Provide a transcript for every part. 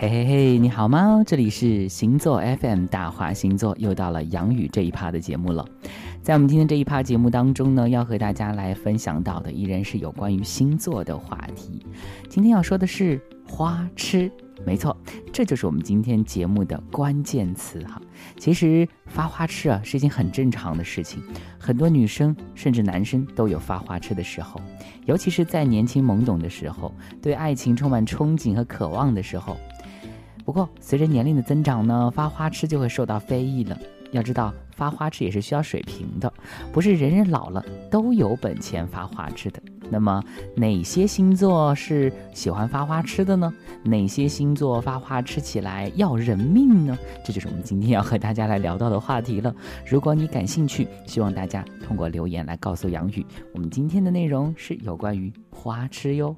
嘿嘿嘿，你好吗？这里是星座 FM 大话星座，又到了杨宇这一趴的节目了。在我们今天这一趴节目当中呢，要和大家来分享到的依然是有关于星座的话题。今天要说的是花痴，没错，这就是我们今天节目的关键词哈。其实发花痴啊是一件很正常的事情，很多女生甚至男生都有发花痴的时候，尤其是在年轻懵懂的时候，对爱情充满憧憬和渴望的时候。不过，随着年龄的增长呢，发花痴就会受到非议了。要知道，发花痴也是需要水平的，不是人人老了都有本钱发花痴的。那么，哪些星座是喜欢发花痴的呢？哪些星座发花痴起来要人命呢？这就是我们今天要和大家来聊到的话题了。如果你感兴趣，希望大家通过留言来告诉杨宇，我们今天的内容是有关于花痴哟。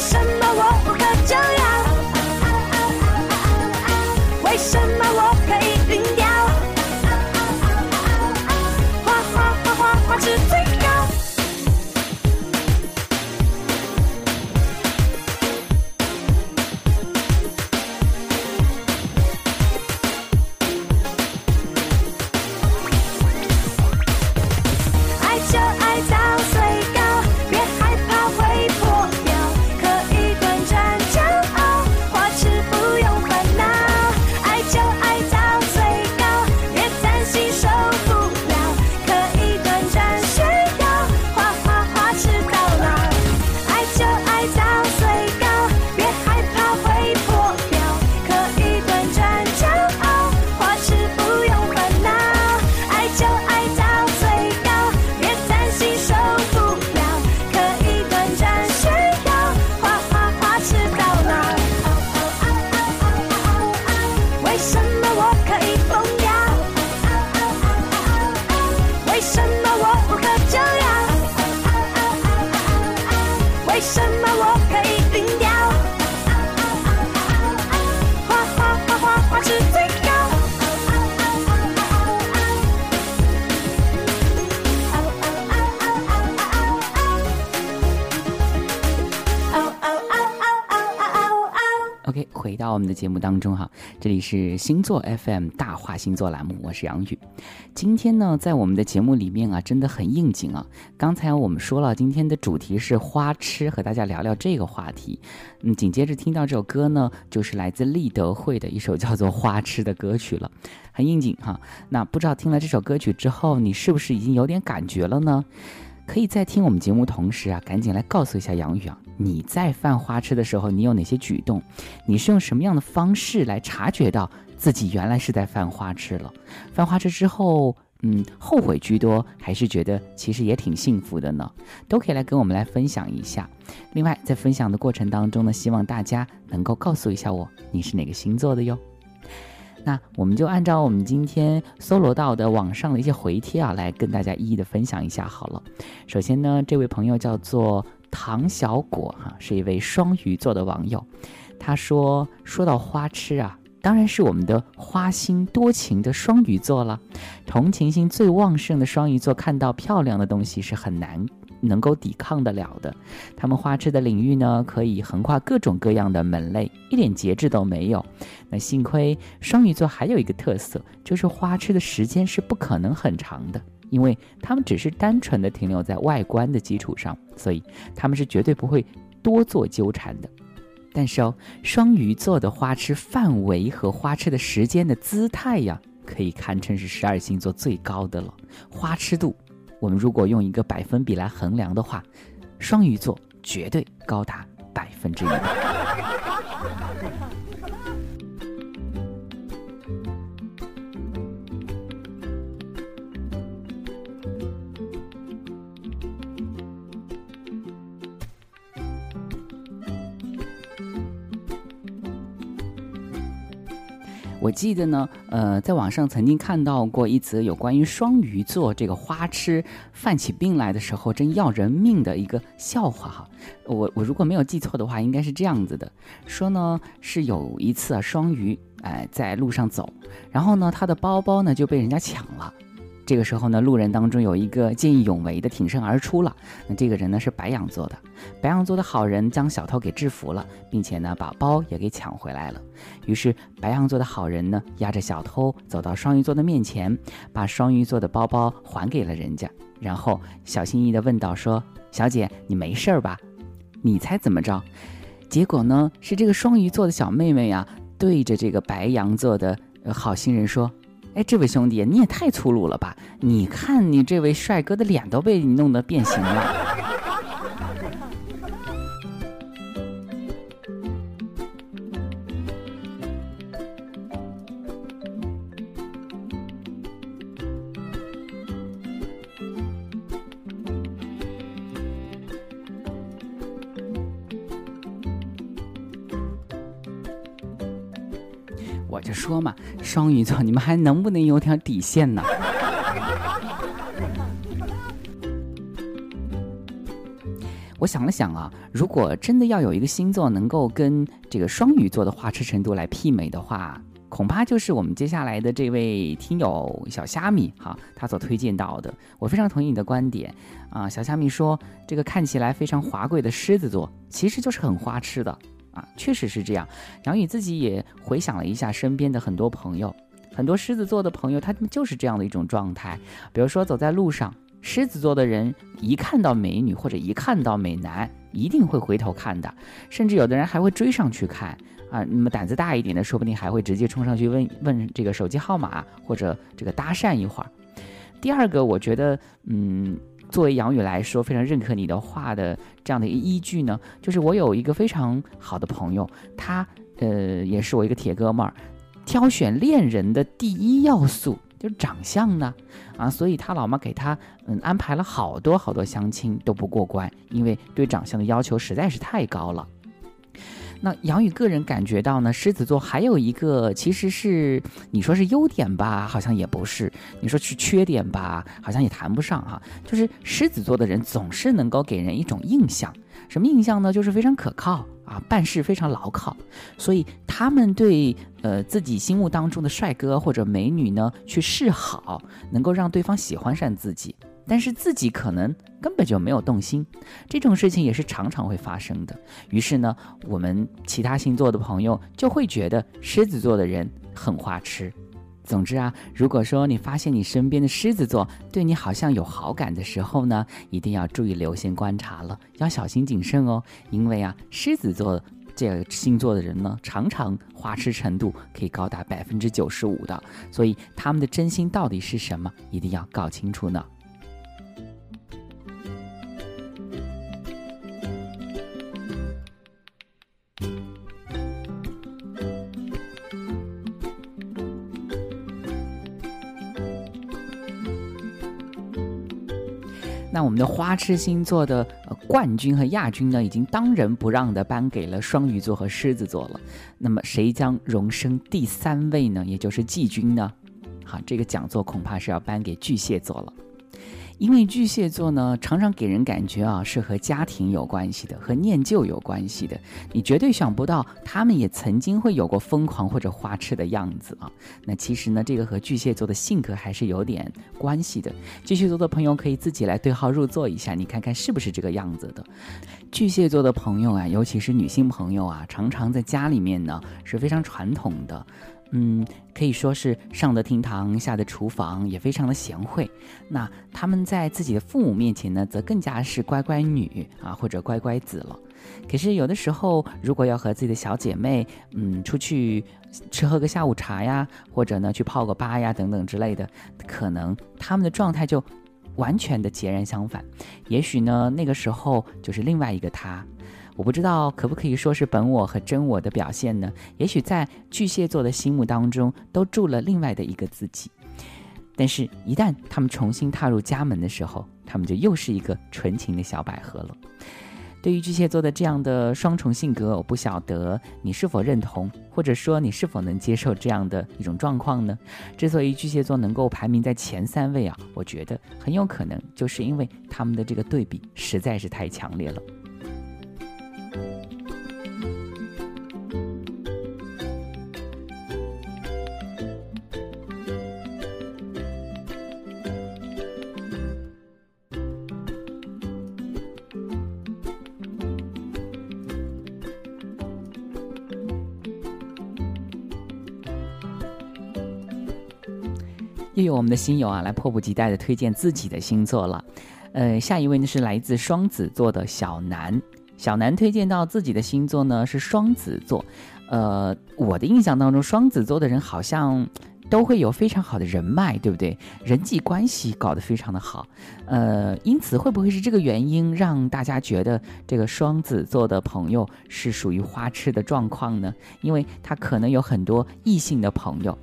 listen 我们的节目当中哈，这里是星座 FM 大话星座栏目，我是杨宇。今天呢，在我们的节目里面啊，真的很应景啊。刚才我们说了，今天的主题是花痴，和大家聊聊这个话题。嗯，紧接着听到这首歌呢，就是来自立德会的一首叫做《花痴》的歌曲了，很应景哈。那不知道听了这首歌曲之后，你是不是已经有点感觉了呢？可以在听我们节目同时啊，赶紧来告诉一下杨宇啊，你在犯花痴的时候，你有哪些举动？你是用什么样的方式来察觉到自己原来是在犯花痴了？犯花痴之后，嗯，后悔居多，还是觉得其实也挺幸福的呢？都可以来跟我们来分享一下。另外，在分享的过程当中呢，希望大家能够告诉一下我，你是哪个星座的哟？那我们就按照我们今天搜罗到的网上的一些回帖啊，来跟大家一一的分享一下好了。首先呢，这位朋友叫做唐小果哈，是一位双鱼座的网友。他说：“说到花痴啊，当然是我们的花心多情的双鱼座了。同情心最旺盛的双鱼座，看到漂亮的东西是很难。”能够抵抗得了的，他们花痴的领域呢，可以横跨各种各样的门类，一点节制都没有。那幸亏双鱼座还有一个特色，就是花痴的时间是不可能很长的，因为他们只是单纯的停留在外观的基础上，所以他们是绝对不会多做纠缠的。但是哦，双鱼座的花痴范围和花痴的时间的姿态呀，可以堪称是十二星座最高的了，花痴度。我们如果用一个百分比来衡量的话，双鱼座绝对高达百分之一百。我记得呢，呃，在网上曾经看到过一则有关于双鱼座这个花痴犯起病来的时候真要人命的一个笑话哈。我我如果没有记错的话，应该是这样子的：说呢是有一次啊，双鱼哎在路上走，然后呢他的包包呢就被人家抢了。这个时候呢，路人当中有一个见义勇为的挺身而出了。那这个人呢是白羊座的，白羊座的好人将小偷给制服了，并且呢把包也给抢回来了。于是白羊座的好人呢押着小偷走到双鱼座的面前，把双鱼座的包包还给了人家，然后小心翼翼地问道：“说小姐，你没事儿吧？”你猜怎么着？结果呢是这个双鱼座的小妹妹呀，对着这个白羊座的好心人说。哎，这位兄弟，你也太粗鲁了吧！你看你这位帅哥的脸都被你弄得变形了。我就说嘛，双鱼座，你们还能不能有条底线呢？我想了想啊，如果真的要有一个星座能够跟这个双鱼座的花痴程度来媲美的话，恐怕就是我们接下来的这位听友小虾米哈，他所推荐到的。我非常同意你的观点啊，小虾米说，这个看起来非常华贵的狮子座，其实就是很花痴的。啊，确实是这样。杨宇自己也回想了一下身边的很多朋友，很多狮子座的朋友，他们就是这样的一种状态。比如说走在路上，狮子座的人一看到美女或者一看到美男，一定会回头看的，甚至有的人还会追上去看。啊，那么胆子大一点的，说不定还会直接冲上去问问这个手机号码，或者这个搭讪一会儿。第二个，我觉得，嗯。作为杨宇来说，非常认可你的话的这样的一个依据呢，就是我有一个非常好的朋友，他呃也是我一个铁哥们儿，挑选恋人的第一要素就是长相呢，啊，所以他老妈给他嗯安排了好多好多相亲都不过关，因为对长相的要求实在是太高了。那杨宇个人感觉到呢，狮子座还有一个，其实是你说是优点吧，好像也不是；你说是缺点吧，好像也谈不上哈。就是狮子座的人总是能够给人一种印象，什么印象呢？就是非常可靠啊，办事非常牢靠。所以他们对呃自己心目当中的帅哥或者美女呢去示好，能够让对方喜欢上自己。但是自己可能根本就没有动心，这种事情也是常常会发生的。于是呢，我们其他星座的朋友就会觉得狮子座的人很花痴。总之啊，如果说你发现你身边的狮子座对你好像有好感的时候呢，一定要注意留心观察了，要小心谨慎哦。因为啊，狮子座这个星座的人呢，常常花痴程度可以高达百分之九十五的，所以他们的真心到底是什么，一定要搞清楚呢。那我们的花痴星座的冠军和亚军呢，已经当仁不让的颁给了双鱼座和狮子座了。那么谁将荣升第三位呢？也就是季军呢？好，这个讲座恐怕是要颁给巨蟹座了。因为巨蟹座呢，常常给人感觉啊，是和家庭有关系的，和念旧有关系的。你绝对想不到，他们也曾经会有过疯狂或者花痴的样子啊。那其实呢，这个和巨蟹座的性格还是有点关系的。巨蟹座的朋友可以自己来对号入座一下，你看看是不是这个样子的。巨蟹座的朋友啊，尤其是女性朋友啊，常常在家里面呢是非常传统的。嗯，可以说是上得厅堂，下得厨房，也非常的贤惠。那他们在自己的父母面前呢，则更加是乖乖女啊，或者乖乖子了。可是有的时候，如果要和自己的小姐妹，嗯，出去吃喝个下午茶呀，或者呢去泡个吧呀等等之类的，可能他们的状态就完全的截然相反。也许呢，那个时候就是另外一个他。我不知道可不可以说是本我和真我的表现呢？也许在巨蟹座的心目当中都住了另外的一个自己，但是，一旦他们重新踏入家门的时候，他们就又是一个纯情的小百合了。对于巨蟹座的这样的双重性格，我不晓得你是否认同，或者说你是否能接受这样的一种状况呢？之所以巨蟹座能够排名在前三位啊，我觉得很有可能就是因为他们的这个对比实在是太强烈了。又有我们的新友啊，来迫不及待的推荐自己的星座了。呃，下一位呢是来自双子座的小南，小南推荐到自己的星座呢是双子座。呃，我的印象当中，双子座的人好像都会有非常好的人脉，对不对？人际关系搞得非常的好。呃，因此会不会是这个原因让大家觉得这个双子座的朋友是属于花痴的状况呢？因为他可能有很多异性的朋友。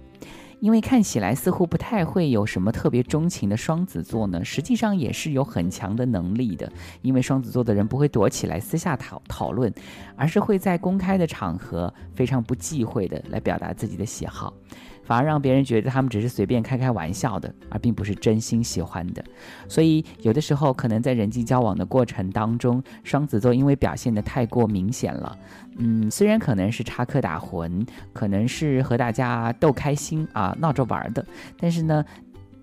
因为看起来似乎不太会有什么特别钟情的双子座呢，实际上也是有很强的能力的。因为双子座的人不会躲起来私下讨讨论，而是会在公开的场合非常不忌讳的来表达自己的喜好。反而让别人觉得他们只是随便开开玩笑的，而并不是真心喜欢的。所以有的时候可能在人际交往的过程当中，双子座因为表现的太过明显了，嗯，虽然可能是插科打诨，可能是和大家逗开心啊，闹着玩的，但是呢，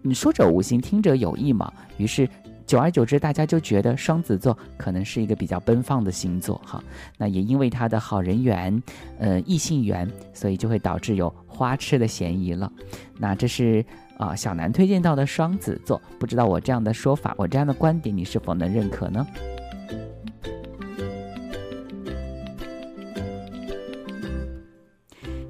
你说者无心，听者有意嘛，于是。久而久之，大家就觉得双子座可能是一个比较奔放的星座哈。那也因为他的好人缘，呃，异性缘，所以就会导致有花痴的嫌疑了。那这是啊，小南推荐到的双子座，不知道我这样的说法，我这样的观点，你是否能认可呢？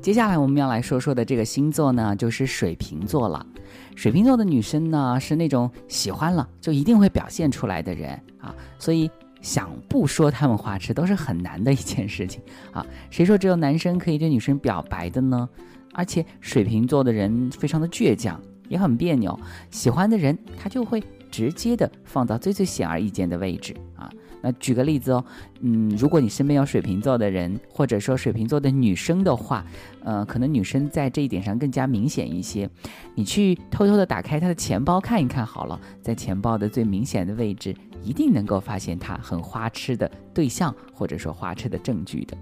接下来我们要来说说的这个星座呢，就是水瓶座了。水瓶座的女生呢，是那种喜欢了就一定会表现出来的人啊，所以想不说他们花痴都是很难的一件事情啊。谁说只有男生可以对女生表白的呢？而且水瓶座的人非常的倔强，也很别扭，喜欢的人他就会直接的放到最最显而易见的位置啊。那举个例子哦，嗯，如果你身边有水瓶座的人，或者说水瓶座的女生的话，呃，可能女生在这一点上更加明显一些。你去偷偷的打开她的钱包看一看好了，在钱包的最明显的位置，一定能够发现她很花痴的对象，或者说花痴的证据的。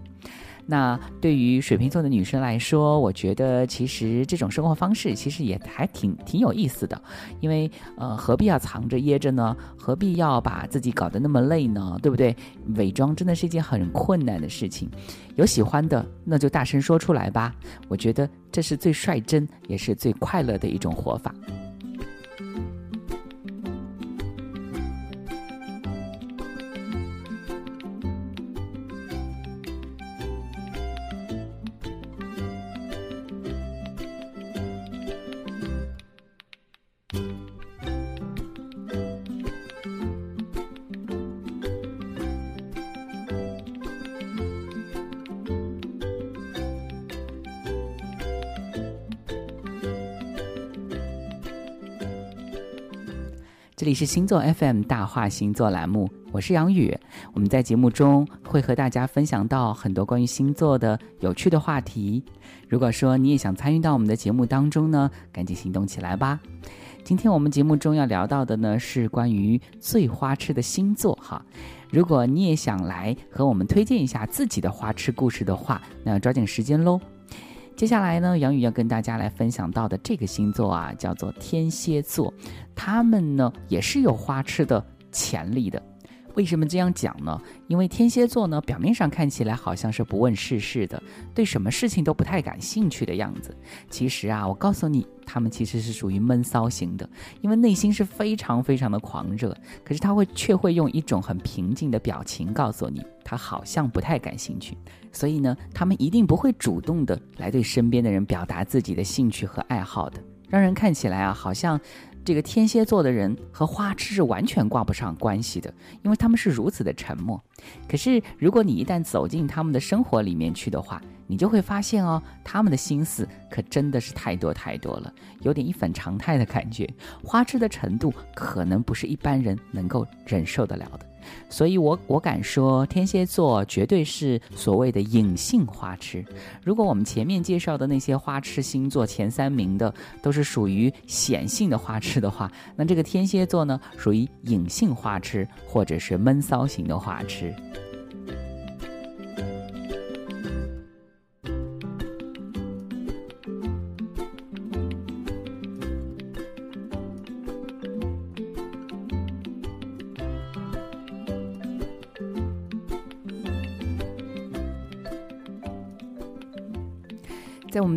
那对于水瓶座的女生来说，我觉得其实这种生活方式其实也还挺挺有意思的，因为呃，何必要藏着掖着呢？何必要把自己搞得那么累呢？对不对？伪装真的是一件很困难的事情。有喜欢的，那就大声说出来吧。我觉得这是最率真，也是最快乐的一种活法。这里是星座 FM 大话星座栏目，我是杨宇。我们在节目中会和大家分享到很多关于星座的有趣的话题。如果说你也想参与到我们的节目当中呢，赶紧行动起来吧。今天我们节目中要聊到的呢是关于最花痴的星座哈。如果你也想来和我们推荐一下自己的花痴故事的话，那要抓紧时间喽。接下来呢，杨宇要跟大家来分享到的这个星座啊，叫做天蝎座，他们呢也是有花痴的潜力的。为什么这样讲呢？因为天蝎座呢，表面上看起来好像是不问世事的，对什么事情都不太感兴趣的样子。其实啊，我告诉你，他们其实是属于闷骚型的，因为内心是非常非常的狂热，可是他会却会用一种很平静的表情告诉你，他好像不太感兴趣。所以呢，他们一定不会主动的来对身边的人表达自己的兴趣和爱好的，让人看起来啊，好像。这个天蝎座的人和花痴是完全挂不上关系的，因为他们是如此的沉默。可是，如果你一旦走进他们的生活里面去的话，你就会发现哦，他们的心思可真的是太多太多了，有点一反常态的感觉。花痴的程度可能不是一般人能够忍受得了的。所以，我我敢说，天蝎座绝对是所谓的隐性花痴。如果我们前面介绍的那些花痴星座前三名的都是属于显性的花痴的话，那这个天蝎座呢，属于隐性花痴，或者是闷骚型的花痴。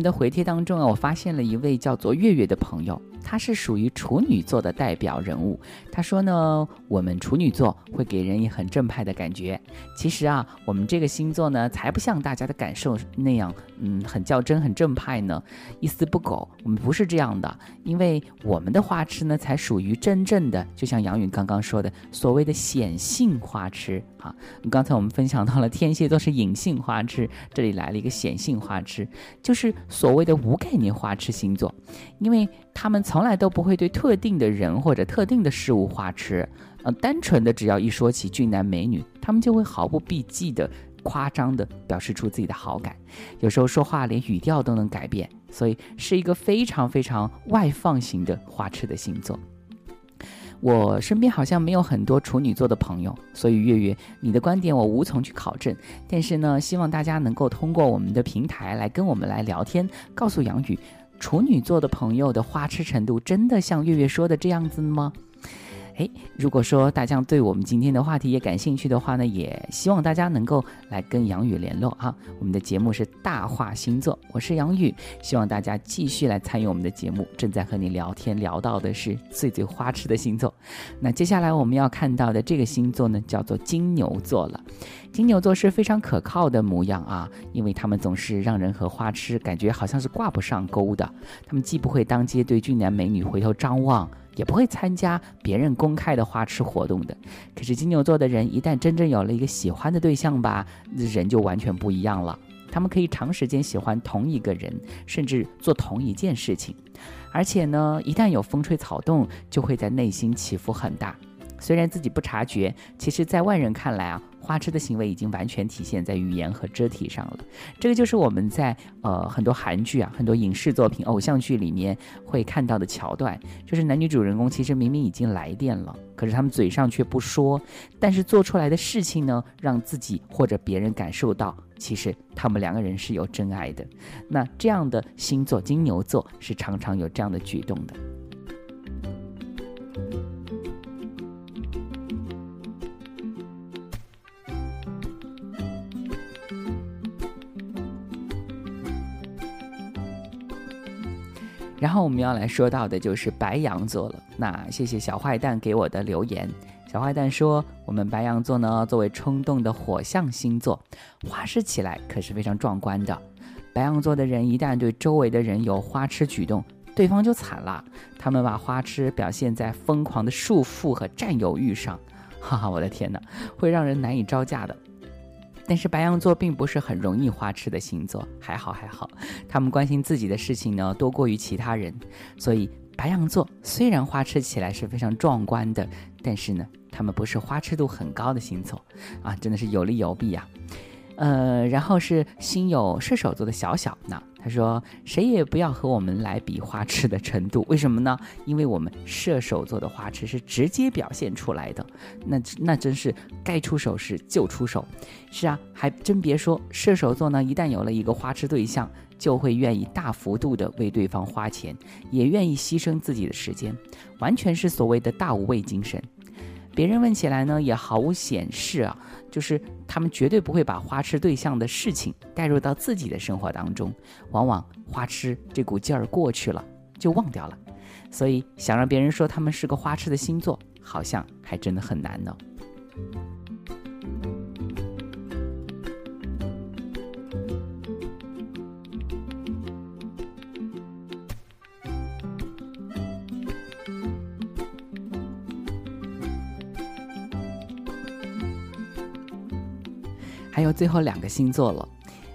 的回帖当中啊，我发现了一位叫做月月的朋友。他是属于处女座的代表人物。他说呢，我们处女座会给人以很正派的感觉。其实啊，我们这个星座呢，才不像大家的感受那样，嗯，很较真、很正派呢，一丝不苟。我们不是这样的，因为我们的花痴呢，才属于真正的，就像杨允刚刚说的，所谓的显性花痴啊。刚才我们分享到了天蝎座是隐性花痴，这里来了一个显性花痴，就是所谓的无概念花痴星座，因为他们从来都不会对特定的人或者特定的事物花痴，呃，单纯的只要一说起俊男美女，他们就会毫不避忌的夸张的表示出自己的好感，有时候说话连语调都能改变，所以是一个非常非常外放型的花痴的星座。我身边好像没有很多处女座的朋友，所以月月你的观点我无从去考证，但是呢，希望大家能够通过我们的平台来跟我们来聊天，告诉杨宇。处女座的朋友的花痴程度真的像月月说的这样子吗？诶，如果说大家对我们今天的话题也感兴趣的话呢，也希望大家能够来跟杨宇联络哈。我们的节目是大话星座，我是杨宇，希望大家继续来参与我们的节目。正在和你聊天聊到的是最最花痴的星座，那接下来我们要看到的这个星座呢，叫做金牛座了。金牛座是非常可靠的模样啊，因为他们总是让人和花痴感觉好像是挂不上钩的。他们既不会当街对俊男美女回头张望。也不会参加别人公开的花痴活动的。可是金牛座的人一旦真正有了一个喜欢的对象吧，人就完全不一样了。他们可以长时间喜欢同一个人，甚至做同一件事情。而且呢，一旦有风吹草动，就会在内心起伏很大。虽然自己不察觉，其实在外人看来啊。花痴的行为已经完全体现在语言和肢体上了，这个就是我们在呃很多韩剧啊、很多影视作品、偶像剧里面会看到的桥段，就是男女主人公其实明明已经来电了，可是他们嘴上却不说，但是做出来的事情呢，让自己或者别人感受到，其实他们两个人是有真爱的。那这样的星座金牛座是常常有这样的举动的。后我们要来说到的就是白羊座了。那谢谢小坏蛋给我的留言。小坏蛋说，我们白羊座呢，作为冲动的火象星座，花痴起来可是非常壮观的。白羊座的人一旦对周围的人有花痴举动，对方就惨了。他们把花痴表现在疯狂的束缚和占有欲上，哈哈，我的天哪，会让人难以招架的。但是白羊座并不是很容易花痴的星座，还好还好，他们关心自己的事情呢多过于其他人，所以白羊座虽然花痴起来是非常壮观的，但是呢，他们不是花痴度很高的星座，啊，真的是有利有弊呀。呃，然后是心有射手座的小小呢。他说：“谁也不要和我们来比花痴的程度，为什么呢？因为我们射手座的花痴是直接表现出来的，那那真是该出手时就出手。是啊，还真别说，射手座呢，一旦有了一个花痴对象，就会愿意大幅度的为对方花钱，也愿意牺牲自己的时间，完全是所谓的大无畏精神。别人问起来呢，也毫无显示啊。”就是他们绝对不会把花痴对象的事情带入到自己的生活当中，往往花痴这股劲儿过去了就忘掉了，所以想让别人说他们是个花痴的星座，好像还真的很难呢。还有最后两个星座了，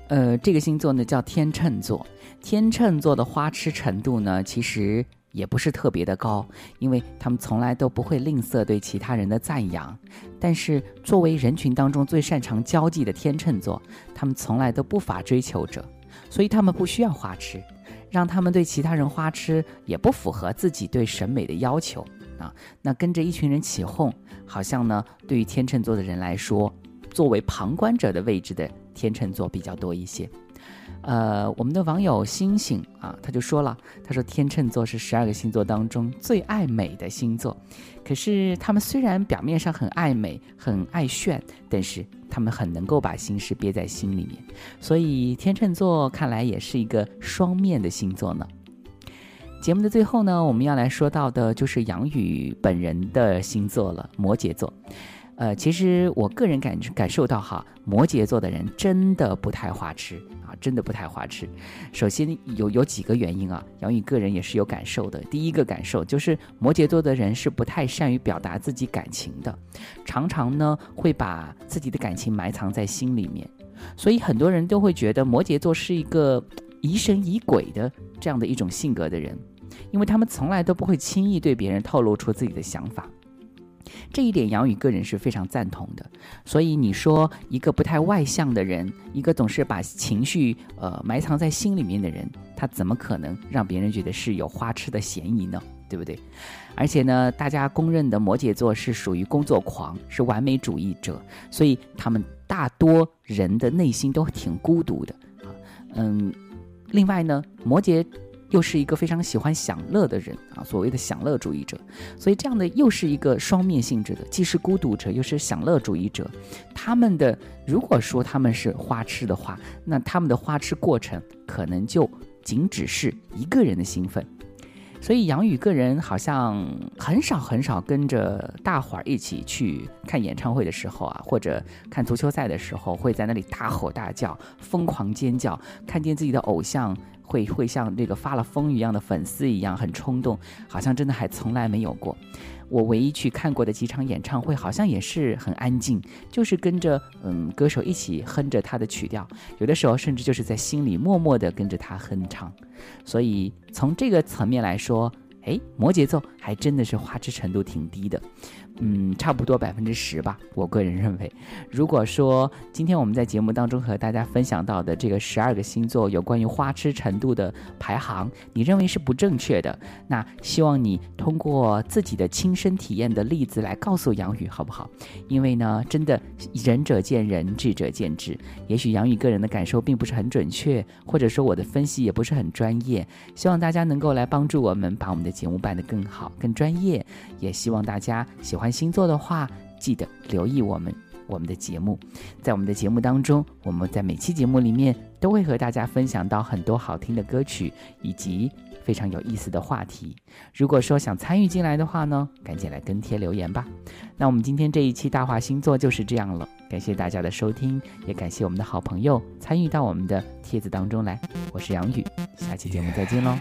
呃，这个星座呢叫天秤座。天秤座的花痴程度呢，其实也不是特别的高，因为他们从来都不会吝啬对其他人的赞扬。但是作为人群当中最擅长交际的天秤座，他们从来都不乏追求者，所以他们不需要花痴，让他们对其他人花痴也不符合自己对审美的要求啊。那跟着一群人起哄，好像呢，对于天秤座的人来说。作为旁观者的位置的天秤座比较多一些，呃，我们的网友星星啊，他就说了，他说天秤座是十二个星座当中最爱美的星座，可是他们虽然表面上很爱美、很爱炫，但是他们很能够把心事憋在心里面，所以天秤座看来也是一个双面的星座呢。节目的最后呢，我们要来说到的就是杨宇本人的星座了，摩羯座。呃，其实我个人感感受到哈，摩羯座的人真的不太花痴啊，真的不太花痴。首先有有几个原因啊，杨宇个人也是有感受的。第一个感受就是摩羯座的人是不太善于表达自己感情的，常常呢会把自己的感情埋藏在心里面，所以很多人都会觉得摩羯座是一个疑神疑鬼的这样的一种性格的人，因为他们从来都不会轻易对别人透露出自己的想法。这一点，杨宇个人是非常赞同的。所以你说一个不太外向的人，一个总是把情绪呃埋藏在心里面的人，他怎么可能让别人觉得是有花痴的嫌疑呢？对不对？而且呢，大家公认的摩羯座是属于工作狂，是完美主义者，所以他们大多人的内心都挺孤独的啊。嗯，另外呢，摩羯。又是一个非常喜欢享乐的人啊，所谓的享乐主义者，所以这样的又是一个双面性质的，既是孤独者，又是享乐主义者。他们的如果说他们是花痴的话，那他们的花痴过程可能就仅只是一个人的兴奋。所以杨宇个人好像很少很少跟着大伙儿一起去看演唱会的时候啊，或者看足球赛的时候，会在那里大吼大叫、疯狂尖叫，看见自己的偶像。会会像这个发了疯一样的粉丝一样很冲动，好像真的还从来没有过。我唯一去看过的几场演唱会，好像也是很安静，就是跟着嗯歌手一起哼着他的曲调，有的时候甚至就是在心里默默地跟着他哼唱。所以从这个层面来说，哎，摩羯座还真的是花痴程度挺低的。嗯，差不多百分之十吧。我个人认为，如果说今天我们在节目当中和大家分享到的这个十二个星座有关于花痴程度的排行，你认为是不正确的，那希望你通过自己的亲身体验的例子来告诉杨宇，好不好？因为呢，真的仁者见仁，智者见智。也许杨宇个人的感受并不是很准确，或者说我的分析也不是很专业。希望大家能够来帮助我们，把我们的节目办得更好、更专业。也希望大家喜欢。星座的话，记得留意我们我们的节目，在我们的节目当中，我们在每期节目里面都会和大家分享到很多好听的歌曲以及非常有意思的话题。如果说想参与进来的话呢，赶紧来跟帖留言吧。那我们今天这一期大话星座就是这样了，感谢大家的收听，也感谢我们的好朋友参与到我们的帖子当中来。我是杨宇，下期节目再见喽。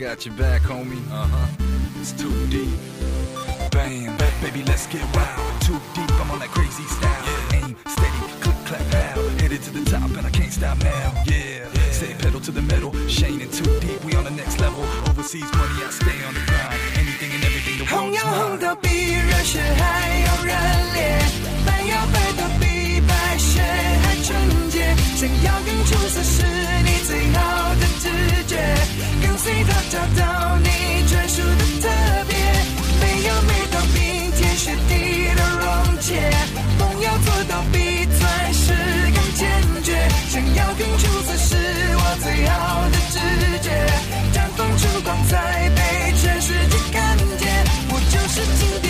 got your back, homie. Uh huh. It's too deep. Bam, baby, let's get wild. Too deep, I'm on that crazy style. Yeah. Aim steady, click, clap, pow. Headed to the top, and I can't stop now. Yeah, yeah. Say pedal to the metal. Shane and too deep, we on the next level. Overseas money, I stay on the grind. Anything and everything, the world's mine. 红到比热血还要热烈，白要白到比白雪还纯洁，想要更出色。 随他找到你专属的特别，没有没到冰天雪地的溶解，梦要做到比钻石更坚决，想要拼出自我最好的直觉，绽放出光彩被全世界看见，我就是金。